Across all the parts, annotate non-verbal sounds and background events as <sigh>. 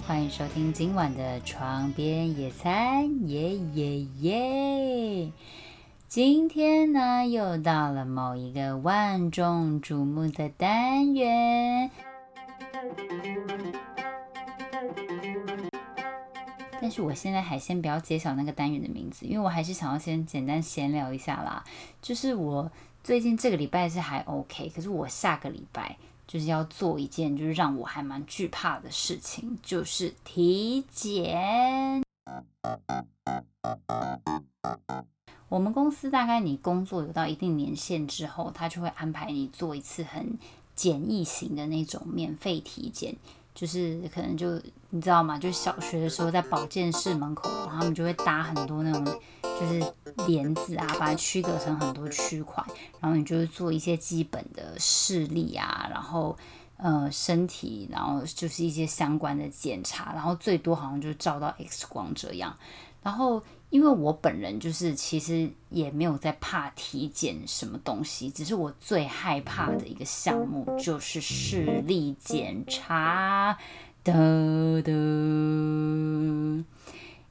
欢迎收听今晚的床边野餐，耶耶耶！今天呢，又到了某一个万众瞩目的单元，但是我现在还先不要揭晓那个单元的名字，因为我还是想要先简单闲聊一下啦。就是我最近这个礼拜是还 OK，可是我下个礼拜就是要做一件就是让我还蛮惧怕的事情，就是体检。我们公司大概你工作有到一定年限之后，他就会安排你做一次很简易型的那种免费体检，就是可能就你知道吗？就小学的时候在保健室门口，然后他们就会搭很多那种就是帘子啊，把它区隔成很多区块，然后你就是做一些基本的视力啊，然后呃身体，然后就是一些相关的检查，然后最多好像就照到 X 光这样，然后。因为我本人就是其实也没有在怕体检什么东西，只是我最害怕的一个项目就是视力检查的的，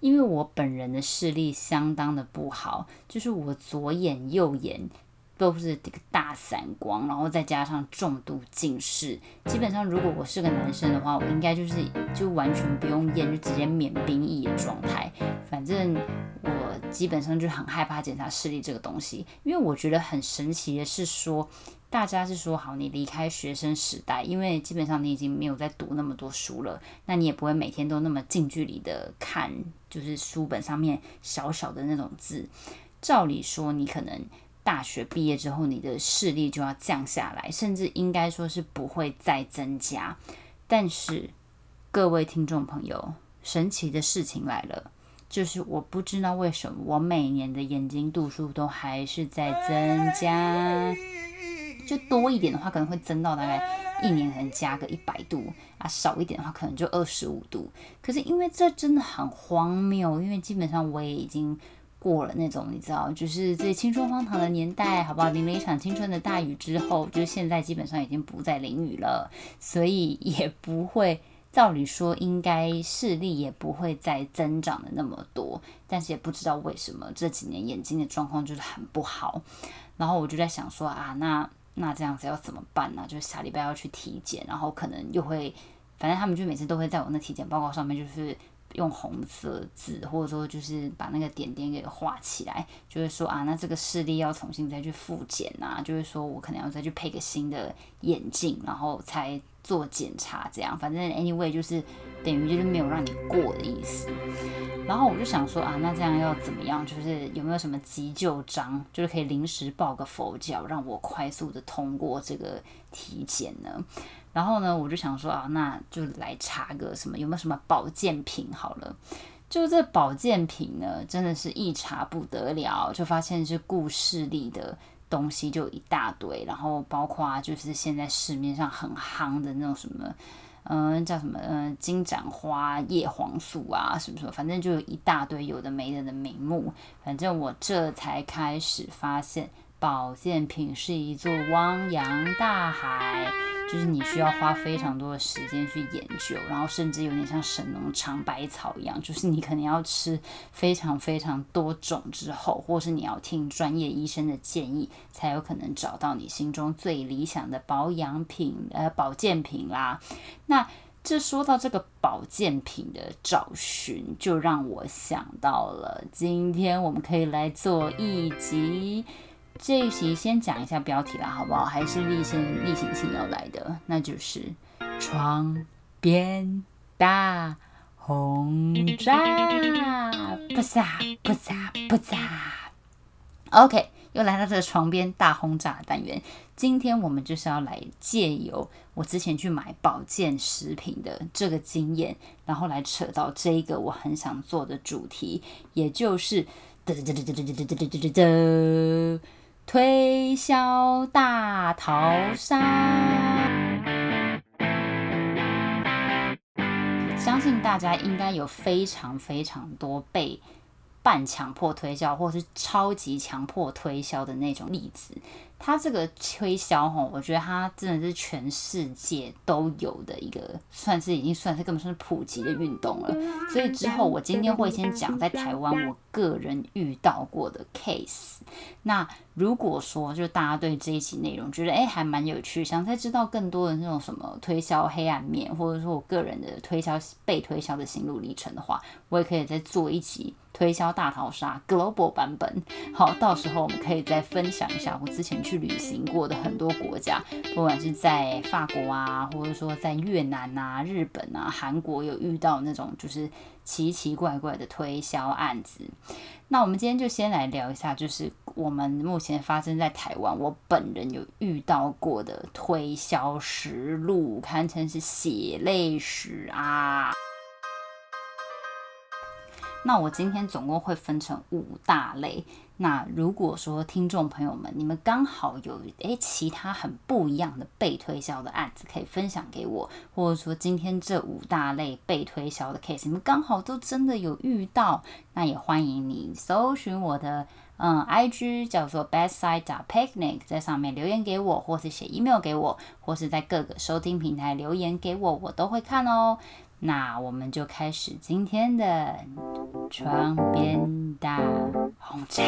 因为我本人的视力相当的不好，就是我左眼右眼。都是这个大散光，然后再加上重度近视，基本上如果我是个男生的话，我应该就是就完全不用验，就直接免兵役的状态。反正我基本上就很害怕检查视力这个东西，因为我觉得很神奇的是说，大家是说好你离开学生时代，因为基本上你已经没有在读那么多书了，那你也不会每天都那么近距离的看，就是书本上面小小的那种字。照理说，你可能。大学毕业之后，你的视力就要降下来，甚至应该说是不会再增加。但是，各位听众朋友，神奇的事情来了，就是我不知道为什么我每年的眼睛度数都还是在增加。就多一点的话，可能会增到大概一年能加个一百度啊；少一点的话，可能就二十五度。可是因为这真的很荒谬，因为基本上我也已经。过了那种你知道，就是最青春荒唐的年代，好不好？淋了一场青春的大雨之后，就是现在基本上已经不再淋雨了，所以也不会，照理说应该视力也不会再增长的那么多。但是也不知道为什么这几年眼睛的状况就是很不好。然后我就在想说啊，那那这样子要怎么办呢？就是下礼拜要去体检，然后可能又会，反正他们就每次都会在我那体检报告上面就是。用红色字，或者说就是把那个点点给画起来，就是说啊，那这个视力要重新再去复检啊，就是说我可能要再去配个新的眼镜，然后才做检查，这样，反正 anyway 就是等于就是没有让你过的意思。然后我就想说啊，那这样要怎么样？就是有没有什么急救章，就是可以临时抱个佛脚，让我快速的通过这个体检呢？然后呢，我就想说啊，那就来查个什么，有没有什么保健品好了。就这保健品呢，真的是一查不得了，就发现是故事里的东西就一大堆，然后包括就是现在市面上很夯的那种什么，嗯，叫什么，嗯，金盏花叶黄素啊，什么什么，反正就有一大堆有的没的的名目。反正我这才开始发现，保健品是一座汪洋大海。就是你需要花非常多的时间去研究，然后甚至有点像神农尝百草一样，就是你可能要吃非常非常多种之后，或是你要听专业医生的建议，才有可能找到你心中最理想的保养品呃保健品啦。那这说到这个保健品的找寻，就让我想到了今天我们可以来做一集。这一期先讲一下标题啦，好不好？还是例先例行性要来的，那就是床边大轰炸，不炸不炸不炸。OK，又来到这个床边大轰炸单元。今天我们就是要来借由我之前去买保健食品的这个经验，然后来扯到这一个我很想做的主题，也就是推销大逃杀。相信大家应该有非常非常多被半强迫推销或是超级强迫推销的那种例子。它这个推销吼，我觉得它真的是全世界都有的一个，算是已经算是根本算是普及的运动了。所以之后我今天会先讲在台湾我个人遇到过的 case。那如果说就大家对这一期内容觉得哎还蛮有趣，想再知道更多的那种什么推销黑暗面，或者说我个人的推销被推销的心路历程的话，我也可以再做一集。推销大逃杀 Global 版本，好，到时候我们可以再分享一下我之前去去旅行过的很多国家，不管是在法国啊，或者说在越南啊、日本啊、韩国有遇到那种就是奇奇怪怪的推销案子。那我们今天就先来聊一下，就是我们目前发生在台湾，我本人有遇到过的推销实录，堪称是血泪史啊。那我今天总共会分成五大类。那如果说听众朋友们，你们刚好有诶其他很不一样的被推销的案子可以分享给我，或者说今天这五大类被推销的 case，你们刚好都真的有遇到，那也欢迎你搜寻我的嗯 IG 叫做 bestside picnic，在上面留言给我，或是写 email 给我，或是在各个收听平台留言给我，我都会看哦。那我们就开始今天的床边大轰炸。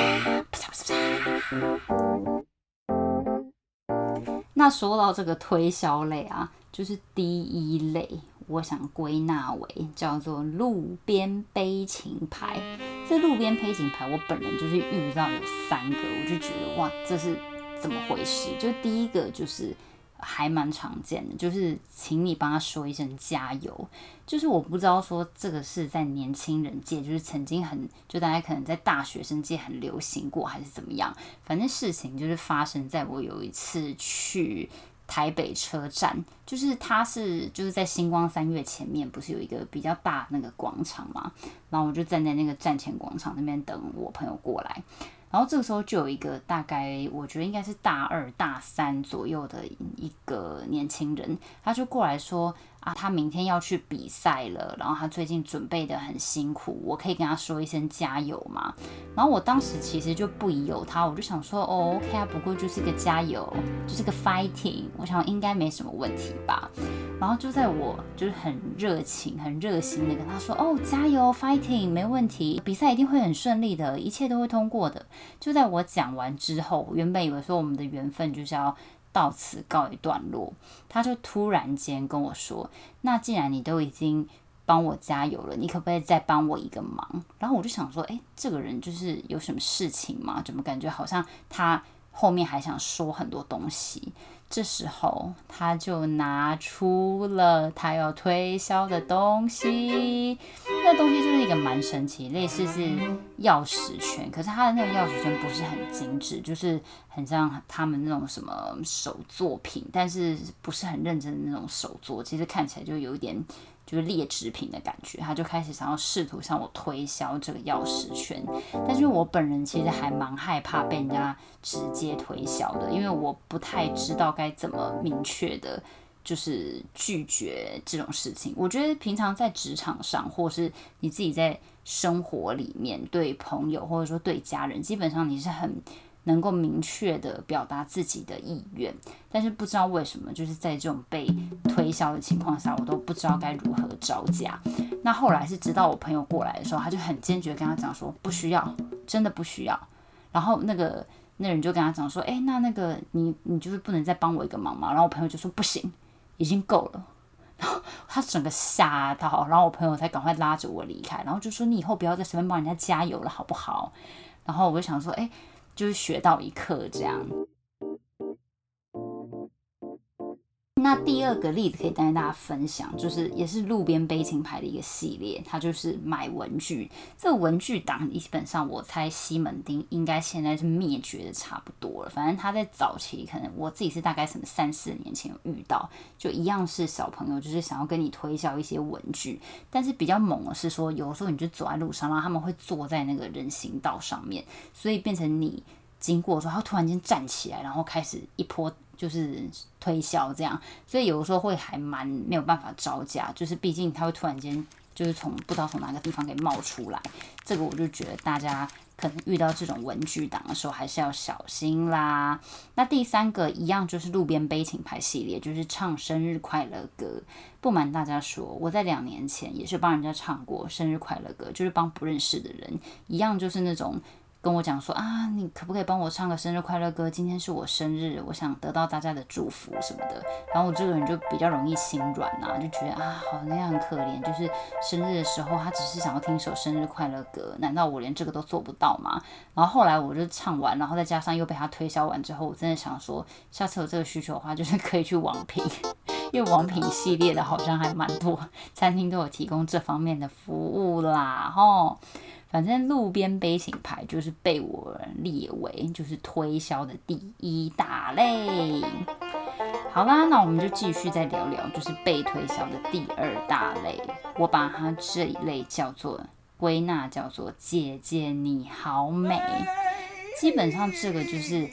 那说到这个推销类啊，就是第一类，我想归纳为叫做路边悲情牌。这路边悲情牌，我本人就是遇到有三个，我就觉得哇，这是怎么回事？就第一个就是。还蛮常见的，就是请你帮他说一声加油。就是我不知道说这个是在年轻人界，就是曾经很就大家可能在大学生界很流行过，还是怎么样？反正事情就是发生在我有一次去台北车站，就是他是就是在星光三月前面，不是有一个比较大那个广场嘛？然后我就站在那个站前广场那边等我朋友过来。然后这个时候就有一个大概，我觉得应该是大二、大三左右的一个年轻人，他就过来说。啊，他明天要去比赛了，然后他最近准备的很辛苦，我可以跟他说一声加油吗？然后我当时其实就不疑有他，我就想说，哦，OK 啊，不过就是个加油，就是个 fighting，我想应该没什么问题吧。然后就在我就是很热情、很热心的跟他说，哦，加油，fighting，没问题，比赛一定会很顺利的，一切都会通过的。就在我讲完之后，原本以为说我们的缘分就是要。到此告一段落，他就突然间跟我说：“那既然你都已经帮我加油了，你可不可以再帮我一个忙？”然后我就想说：“诶，这个人就是有什么事情吗？怎么感觉好像他后面还想说很多东西？”这时候，他就拿出了他要推销的东西。那东西就是一个蛮神奇，类似是钥匙圈，可是他的那个钥匙圈不是很精致，就是很像他们那种什么手作品，但是不是很认真的那种手作，其实看起来就有一点。就是劣质品的感觉，他就开始想要试图向我推销这个钥匙圈，但是我本人其实还蛮害怕被人家直接推销的，因为我不太知道该怎么明确的，就是拒绝这种事情。我觉得平常在职场上，或是你自己在生活里面，对朋友或者说对家人，基本上你是很。能够明确的表达自己的意愿，但是不知道为什么，就是在这种被推销的情况下，我都不知道该如何招架。那后来是直到我朋友过来的时候，他就很坚决跟他讲说不需要，真的不需要。然后那个那人就跟他讲说，哎，那那个你你就是不能再帮我一个忙吗？然后我朋友就说不行，已经够了。然后 <laughs> 他整个吓到，然后我朋友才赶快拉着我离开，然后就说你以后不要再随便帮人家加油了，好不好？然后我就想说，哎。就是学到一课这样。那第二个例子可以跟大家分享，就是也是路边悲情牌的一个系列，它就是买文具。这个文具档基本上我猜西门町应该现在是灭绝的差不多了。反正他在早期可能我自己是大概什么三四年前遇到，就一样是小朋友，就是想要跟你推销一些文具。但是比较猛的是说，有时候你就走在路上，然后他们会坐在那个人行道上面，所以变成你经过的时候，他突然间站起来，然后开始一波。就是推销这样，所以有的时候会还蛮没有办法招架，就是毕竟他会突然间就是从不知道从哪个地方给冒出来。这个我就觉得大家可能遇到这种文具党的时候，还是要小心啦。那第三个一样就是路边悲情牌系列，就是唱生日快乐歌。不瞒大家说，我在两年前也是帮人家唱过生日快乐歌，就是帮不认识的人，一样就是那种。跟我讲说啊，你可不可以帮我唱个生日快乐歌？今天是我生日，我想得到大家的祝福什么的。然后我这个人就比较容易心软呐，就觉得啊，好那样很可怜。就是生日的时候，他只是想要听首生日快乐歌，难道我连这个都做不到吗？然后后来我就唱完，然后再加上又被他推销完之后，我真的想说，下次有这个需求的话，就是可以去王品，<laughs> 因为王品系列的好像还蛮多餐厅都有提供这方面的服务啦，吼。反正路边悲情牌就是被我列为就是推销的第一大类。好啦，那我们就继续再聊聊，就是被推销的第二大类。我把它这一类叫做归纳叫做“姐姐你好美”，基本上这个就是。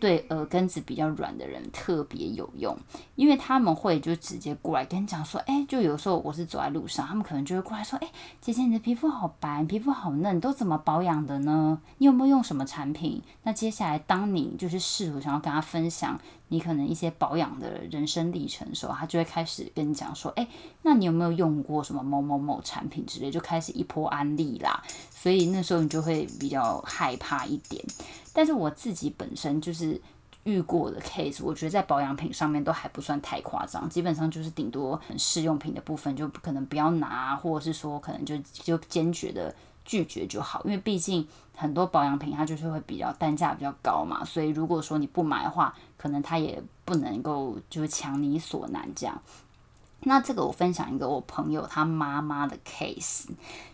对耳根子比较软的人特别有用，因为他们会就直接过来跟你讲说，哎，就有时候我是走在路上，他们可能就会过来说，哎，姐姐你的皮肤好白，皮肤好嫩，都怎么保养的呢？你有没有用什么产品？那接下来当你就是试图想要跟他分享你可能一些保养的人生历程的时候，他就会开始跟你讲说，哎，那你有没有用过什么某某某产品之类，就开始一波安利啦。所以那时候你就会比较害怕一点。但是我自己本身就是遇过的 case，我觉得在保养品上面都还不算太夸张，基本上就是顶多试用品的部分就可能不要拿，或者是说可能就就坚决的拒绝就好，因为毕竟很多保养品它就是会比较单价比较高嘛，所以如果说你不买的话，可能它也不能够就是强你所难这样。那这个我分享一个我朋友他妈妈的 case，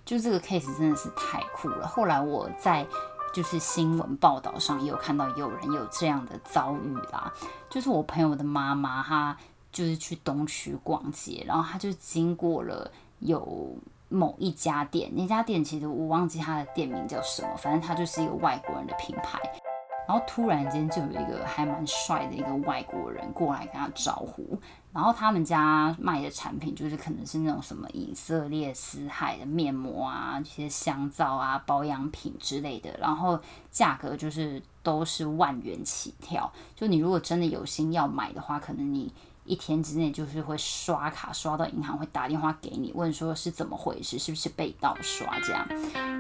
就这个 case 真的是太酷了。后来我在就是新闻报道上也有看到有人有这样的遭遇啦，就是我朋友的妈妈，她就是去东区逛街，然后她就经过了有某一家店，那家店其实我忘记它的店名叫什么，反正它就是一个外国人的品牌。然后突然间就有一个还蛮帅的一个外国人过来跟他招呼，然后他们家卖的产品就是可能是那种什么以色列死海的面膜啊，这些香皂啊、保养品之类的，然后价格就是都是万元起跳。就你如果真的有心要买的话，可能你。一天之内就是会刷卡刷到银行，会打电话给你问说是怎么回事，是不是被盗刷这样。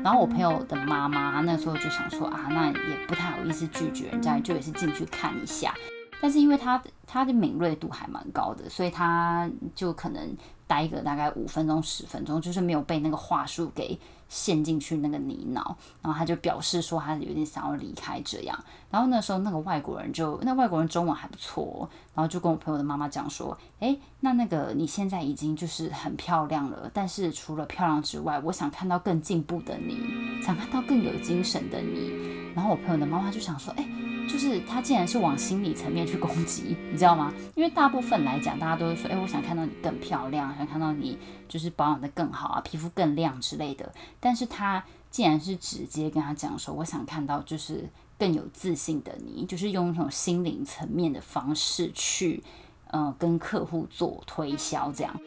然后我朋友的妈妈那时候就想说啊，那也不太好意思拒绝人家，就也是进去看一下。但是因为他他的敏锐度还蛮高的，所以他就可能待个大概五分钟十分钟，就是没有被那个话术给。陷进去那个泥淖，然后他就表示说他有点想要离开这样。然后那时候那个外国人就，那外国人中文还不错，然后就跟我朋友的妈妈讲说，诶，那那个你现在已经就是很漂亮了，但是除了漂亮之外，我想看到更进步的你，想看到更有精神的你。然后我朋友的妈妈就想说，诶。就是他竟然是往心理层面去攻击，你知道吗？因为大部分来讲，大家都会说，哎，我想看到你更漂亮，看到你就是保养的更好啊，皮肤更亮之类的。但是他竟然是直接跟他讲说，我想看到就是更有自信的你，就是用一种心灵层面的方式去，呃，跟客户做推销这样。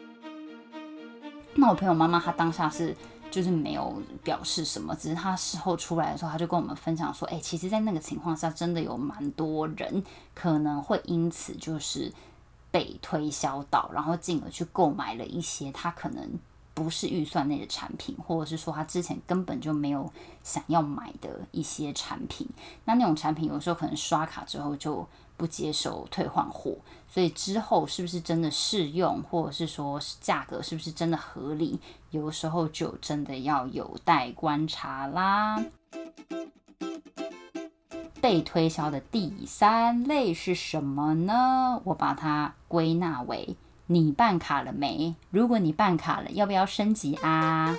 那我朋友妈妈她当下是。就是没有表示什么，只是他事后出来的时候，他就跟我们分享说，哎，其实，在那个情况下，真的有蛮多人可能会因此就是被推销到，然后进而去购买了一些他可能不是预算内的产品，或者是说他之前根本就没有想要买的一些产品。那那种产品有时候可能刷卡之后就。不接受退换货，所以之后是不是真的适用，或者是说价格是不是真的合理，有时候就真的要有待观察啦。被推销的第三类是什么呢？我把它归纳为：你办卡了没？如果你办卡了，要不要升级啊？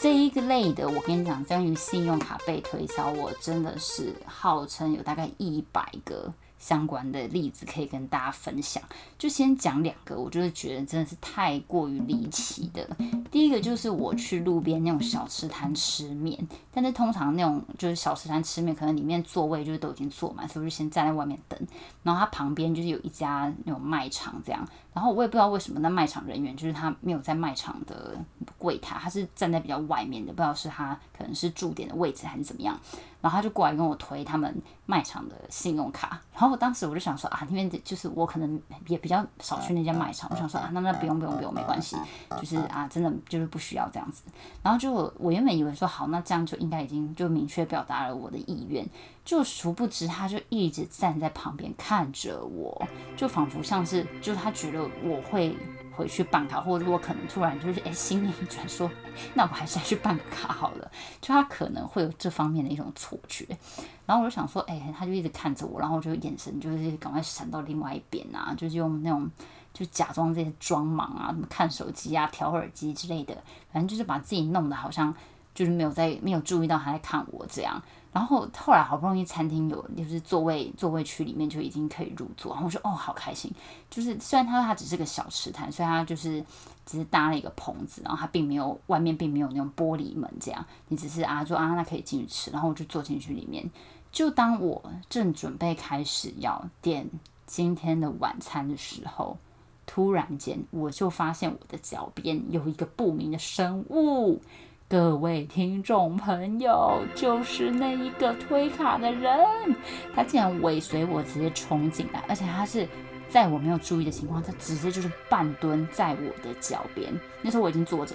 这一个类的，我跟你讲，关于信用卡被推销，我真的是号称有大概一百个。相关的例子可以跟大家分享。就先讲两个，我就是觉得真的是太过于离奇的。第一个就是我去路边那种小吃摊吃面，但是通常那种就是小吃摊吃面，可能里面座位就是都已经坐满，所以我就先站在外面等。然后它旁边就是有一家那种卖场这样，然后我也不知道为什么那卖场人员就是他没有在卖场的柜台，他是站在比较外面的，不知道是他可能是驻点的位置还是怎么样。然后他就过来跟我推他们卖场的信用卡，然后我当时我就想说啊，因为就是我可能也比较少去那家卖场，我想说啊，那那不用不用不用，没关系，就是啊，真的就是不需要这样子。然后就我原本以为说好，那这样就应该已经就明确表达了我的意愿，就殊不知他就一直站在旁边看着我，就仿佛像是就他觉得我会。回去办卡，或者我可能突然就是哎心念一转，说那我还是去办个卡好了。就他可能会有这方面的一种错觉，然后我就想说，哎，他就一直看着我，然后就眼神就是赶快闪到另外一边啊，就是用那种就假装这些装忙啊，什么看手机啊、调耳机之类的，反正就是把自己弄得好像就是没有在没有注意到他在看我这样。然后后来好不容易餐厅有就是座位座位区里面就已经可以入座，然后我说哦好开心，就是虽然他说他只是个小吃摊，所以他就是只是搭了一个棚子，然后他并没有外面并没有那种玻璃门这样，你只是啊说啊那可以进去吃，然后我就坐进去里面，就当我正准备开始要点今天的晚餐的时候，突然间我就发现我的脚边有一个不明的生物。各位听众朋友，就是那一个推卡的人，他竟然尾随我直接冲进来，而且他是在我没有注意的情况，他直接就是半蹲在我的脚边。那时候我已经坐着，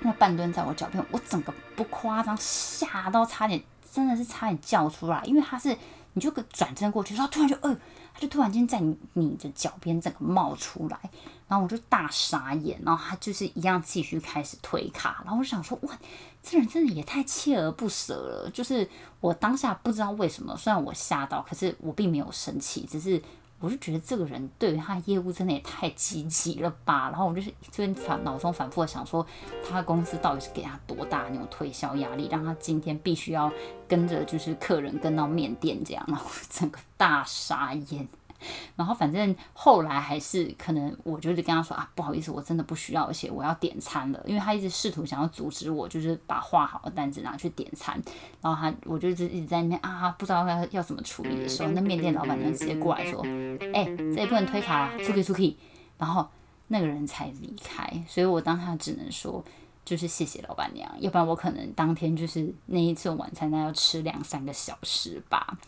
那半蹲在我脚边，我整个不夸张，吓到差点真的是差点叫出来，因为他是你就个转身过去，然后突然就呃。他就突然间在你你的脚边整个冒出来，然后我就大傻眼，然后他就是一样继续开始推卡，然后我想说，哇，这人真的也太锲而不舍了。就是我当下不知道为什么，虽然我吓到，可是我并没有生气，只是。我就觉得这个人对于他业务真的也太积极了吧，然后我就是这边反脑中反复的想说，他的公司到底是给他多大那种推销压力，让他今天必须要跟着就是客人跟到面店这样，然后整个大傻眼。然后反正后来还是可能，我就是跟他说啊，不好意思，我真的不需要，而且我要点餐了，因为他一直试图想要阻止我，就是把画好的单子拿去点餐。然后他，我就一直一直在那边啊，不知道要要怎么处理的时候，那面店老板娘直接过来说，哎，这也不能推卡，出去出去。然后那个人才离开，所以我当下只能说，就是谢谢老板娘，要不然我可能当天就是那一次晚餐，那要吃两三个小时吧。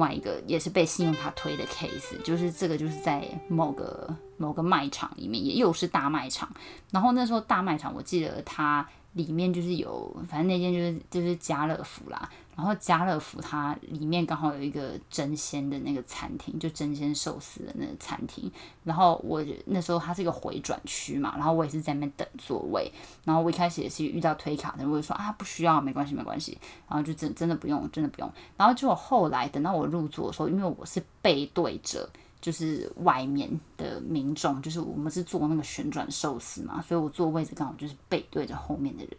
另外一个也是被信用卡推的 case，就是这个就是在某个某个卖场里面，也又是大卖场。然后那时候大卖场，我记得它里面就是有，反正那间就是就是家乐福啦。然后家乐福它里面刚好有一个真鲜的那个餐厅，就真鲜寿司的那个餐厅。然后我那时候它是一个回转区嘛，然后我也是在那边等座位。然后我一开始也是遇到推卡的，我就说啊不需要，没关系没关系。然后就真真的不用，真的不用。然后就后来等到我入座的时候，因为我是背对着就是外面的民众，就是我们是坐那个旋转寿司嘛，所以我坐位置刚好就是背对着后面的人。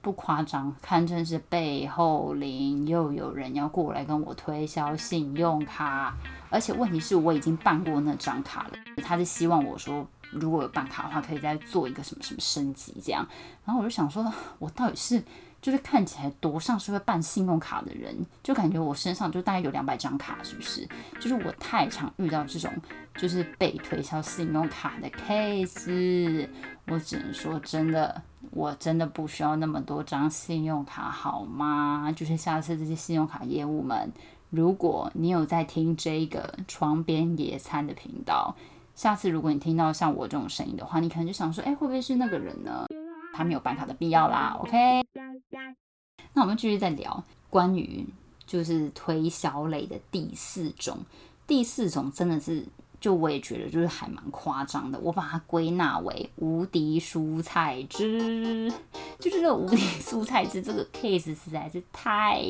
不夸张，堪称是背后灵，又有人要过来跟我推销信用卡，而且问题是我已经办过那张卡了，他是希望我说如果有办卡的话，可以再做一个什么什么升级这样，然后我就想说，我到底是。就是看起来多像是会办信用卡的人，就感觉我身上就大概有两百张卡，是不是？就是我太常遇到这种就是被推销信用卡的 case，我只能说真的，我真的不需要那么多张信用卡，好吗？就是下次这些信用卡业务们，如果你有在听这个床边野餐的频道，下次如果你听到像我这种声音的话，你可能就想说，哎，会不会是那个人呢？他没有办卡的必要啦，OK。那我们继续再聊关于就是推销类的第四种，第四种真的是就我也觉得就是还蛮夸张的，我把它归纳为无敌蔬菜汁，就是这个无敌蔬菜汁这个 case 实在是太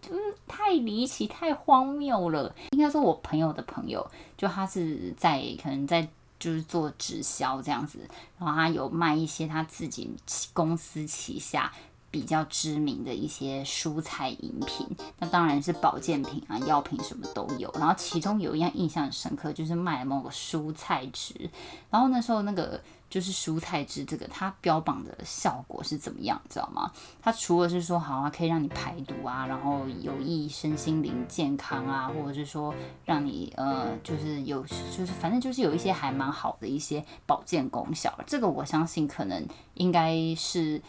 就是太离奇、太荒谬了。应该说，我朋友的朋友就他是在可能在就是做直销这样子，然后他有卖一些他自己公司旗下。比较知名的一些蔬菜饮品，那当然是保健品啊、药品什么都有。然后其中有一样印象深刻，就是卖某个蔬菜汁。然后那时候那个就是蔬菜汁这个，它标榜的效果是怎么样，知道吗？它除了是说好啊，可以让你排毒啊，然后有益身心灵健康啊，或者是说让你呃，就是有就是反正就是有一些还蛮好的一些保健功效。这个我相信可能应该是。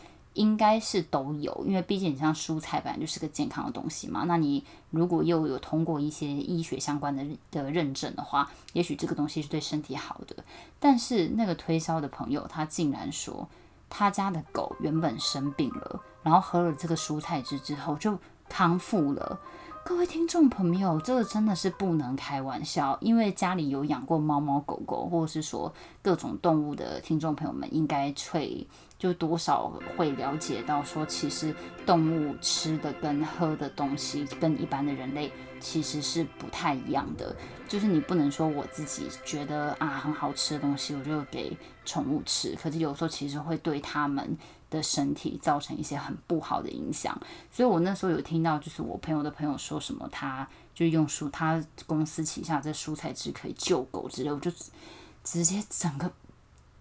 应该是都有，因为毕竟你像蔬菜本来就是个健康的东西嘛。那你如果又有通过一些医学相关的的认证的话，也许这个东西是对身体好的。但是那个推销的朋友他竟然说，他家的狗原本生病了，然后喝了这个蔬菜汁之后就康复了。各位听众朋友，这个真的是不能开玩笑，因为家里有养过猫猫狗狗，或者是说各种动物的听众朋友们，应该会就多少会了解到，说其实动物吃的跟喝的东西，跟一般的人类其实是不太一样的。就是你不能说我自己觉得啊很好吃的东西，我就给宠物吃，可是有时候其实会对他们。的身体造成一些很不好的影响，所以我那时候有听到，就是我朋友的朋友说什么，他就用蔬，他公司旗下这蔬菜汁可以救狗之类，我就直接整个。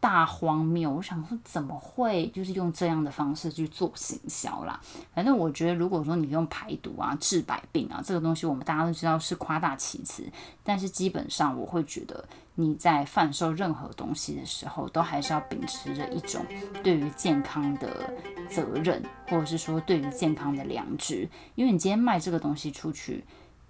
大荒谬！我想说，怎么会就是用这样的方式去做行销啦？反正我觉得，如果说你用排毒啊、治百病啊，这个东西我们大家都知道是夸大其词。但是基本上，我会觉得你在贩售任何东西的时候，都还是要秉持着一种对于健康的责任，或者是说对于健康的良知。因为你今天卖这个东西出去。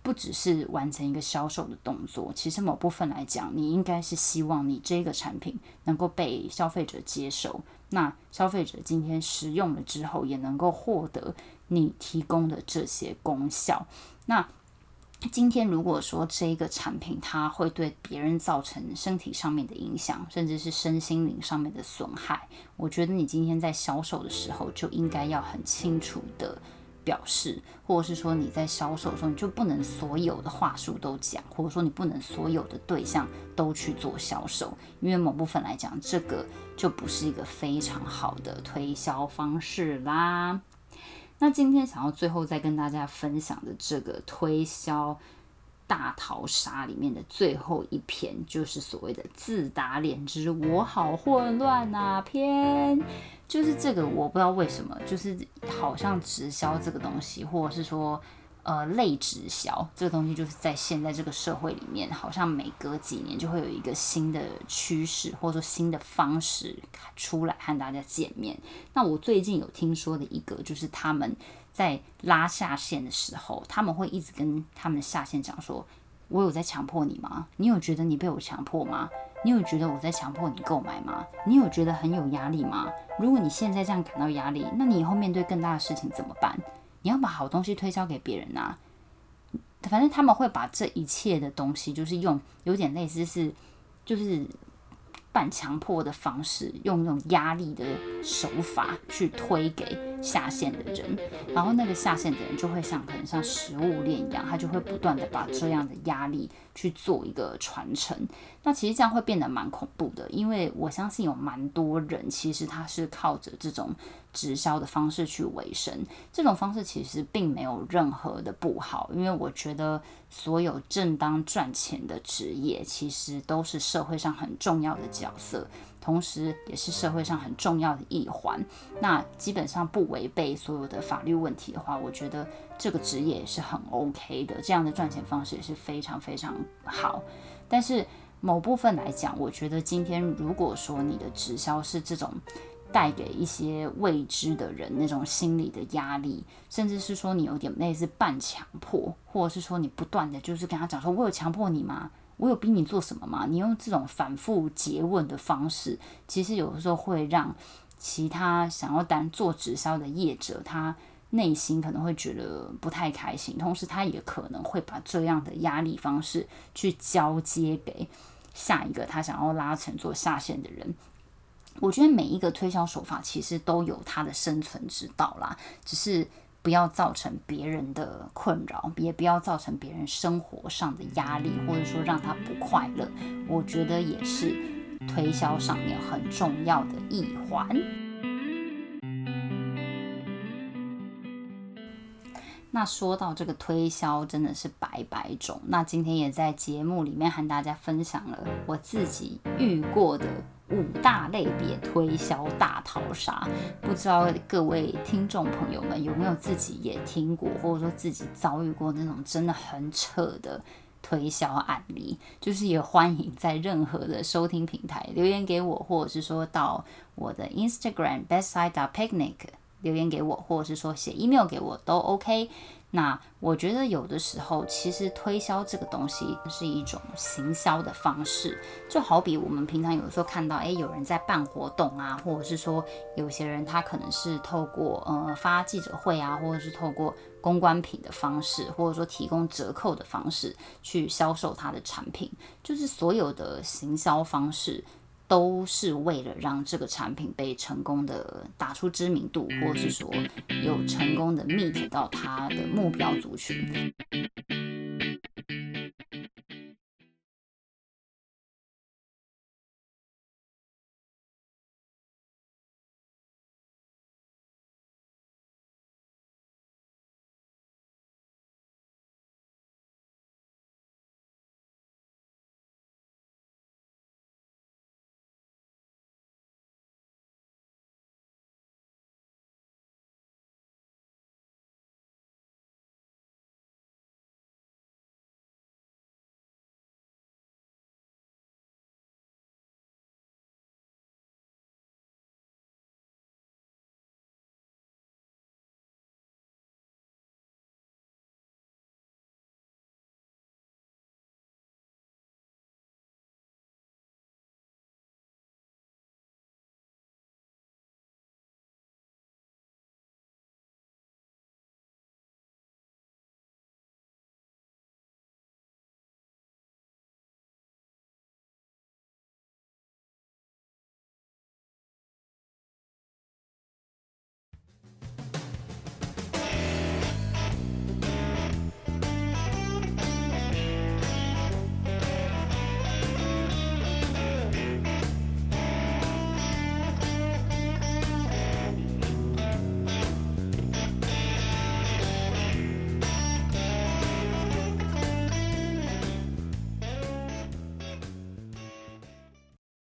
不只是完成一个销售的动作，其实某部分来讲，你应该是希望你这个产品能够被消费者接受。那消费者今天使用了之后，也能够获得你提供的这些功效。那今天如果说这一个产品它会对别人造成身体上面的影响，甚至是身心灵上面的损害，我觉得你今天在销售的时候就应该要很清楚的。表示，或者是说你在销售的时候，你就不能所有的话术都讲，或者说你不能所有的对象都去做销售，因为某部分来讲，这个就不是一个非常好的推销方式啦。那今天想要最后再跟大家分享的这个推销大逃杀里面的最后一篇，就是所谓的自打脸之我好混乱啊篇。就是这个，我不知道为什么，就是好像直销这个东西，或者是说，呃，类直销这个东西，就是在现在这个社会里面，好像每隔几年就会有一个新的趋势，或者说新的方式出来和大家见面。那我最近有听说的一个，就是他们在拉下线的时候，他们会一直跟他们的下线讲说：“我有在强迫你吗？你有觉得你被我强迫吗？”你有觉得我在强迫你购买吗？你有觉得很有压力吗？如果你现在这样感到压力，那你以后面对更大的事情怎么办？你要把好东西推销给别人啊！反正他们会把这一切的东西，就是用有点类似是，就是。半强迫的方式，用那种压力的手法去推给下线的人，然后那个下线的人就会像可能像食物链一样，他就会不断的把这样的压力去做一个传承。那其实这样会变得蛮恐怖的，因为我相信有蛮多人其实他是靠着这种。直销的方式去维生，这种方式其实并没有任何的不好，因为我觉得所有正当赚钱的职业，其实都是社会上很重要的角色，同时也是社会上很重要的一环。那基本上不违背所有的法律问题的话，我觉得这个职业也是很 OK 的，这样的赚钱方式也是非常非常好。但是某部分来讲，我觉得今天如果说你的直销是这种。带给一些未知的人那种心理的压力，甚至是说你有点类似半强迫，或者是说你不断的就是跟他讲说：“我有强迫你吗？我有逼你做什么吗？”你用这种反复诘问的方式，其实有的时候会让其他想要单做直销的业者，他内心可能会觉得不太开心，同时他也可能会把这样的压力方式去交接给下一个他想要拉成做下线的人。我觉得每一个推销手法其实都有它的生存之道啦，只是不要造成别人的困扰，也不要造成别人生活上的压力，或者说让他不快乐。我觉得也是推销上面很重要的一环。那说到这个推销，真的是百百种。那今天也在节目里面和大家分享了我自己遇过的五大类别推销大逃杀。不知道各位听众朋友们有没有自己也听过，或者说自己遭遇过那种真的很扯的推销案例？就是也欢迎在任何的收听平台留言给我，或者是说到我的 Instagram bestside picnic。留言给我，或者是说写 email 给我都 OK。那我觉得有的时候，其实推销这个东西是一种行销的方式，就好比我们平常有的时候看到，诶，有人在办活动啊，或者是说有些人他可能是透过呃发记者会啊，或者是透过公关品的方式，或者说提供折扣的方式去销售他的产品，就是所有的行销方式。都是为了让这个产品被成功的打出知名度，或者是说有成功的 meet 到它的目标族群。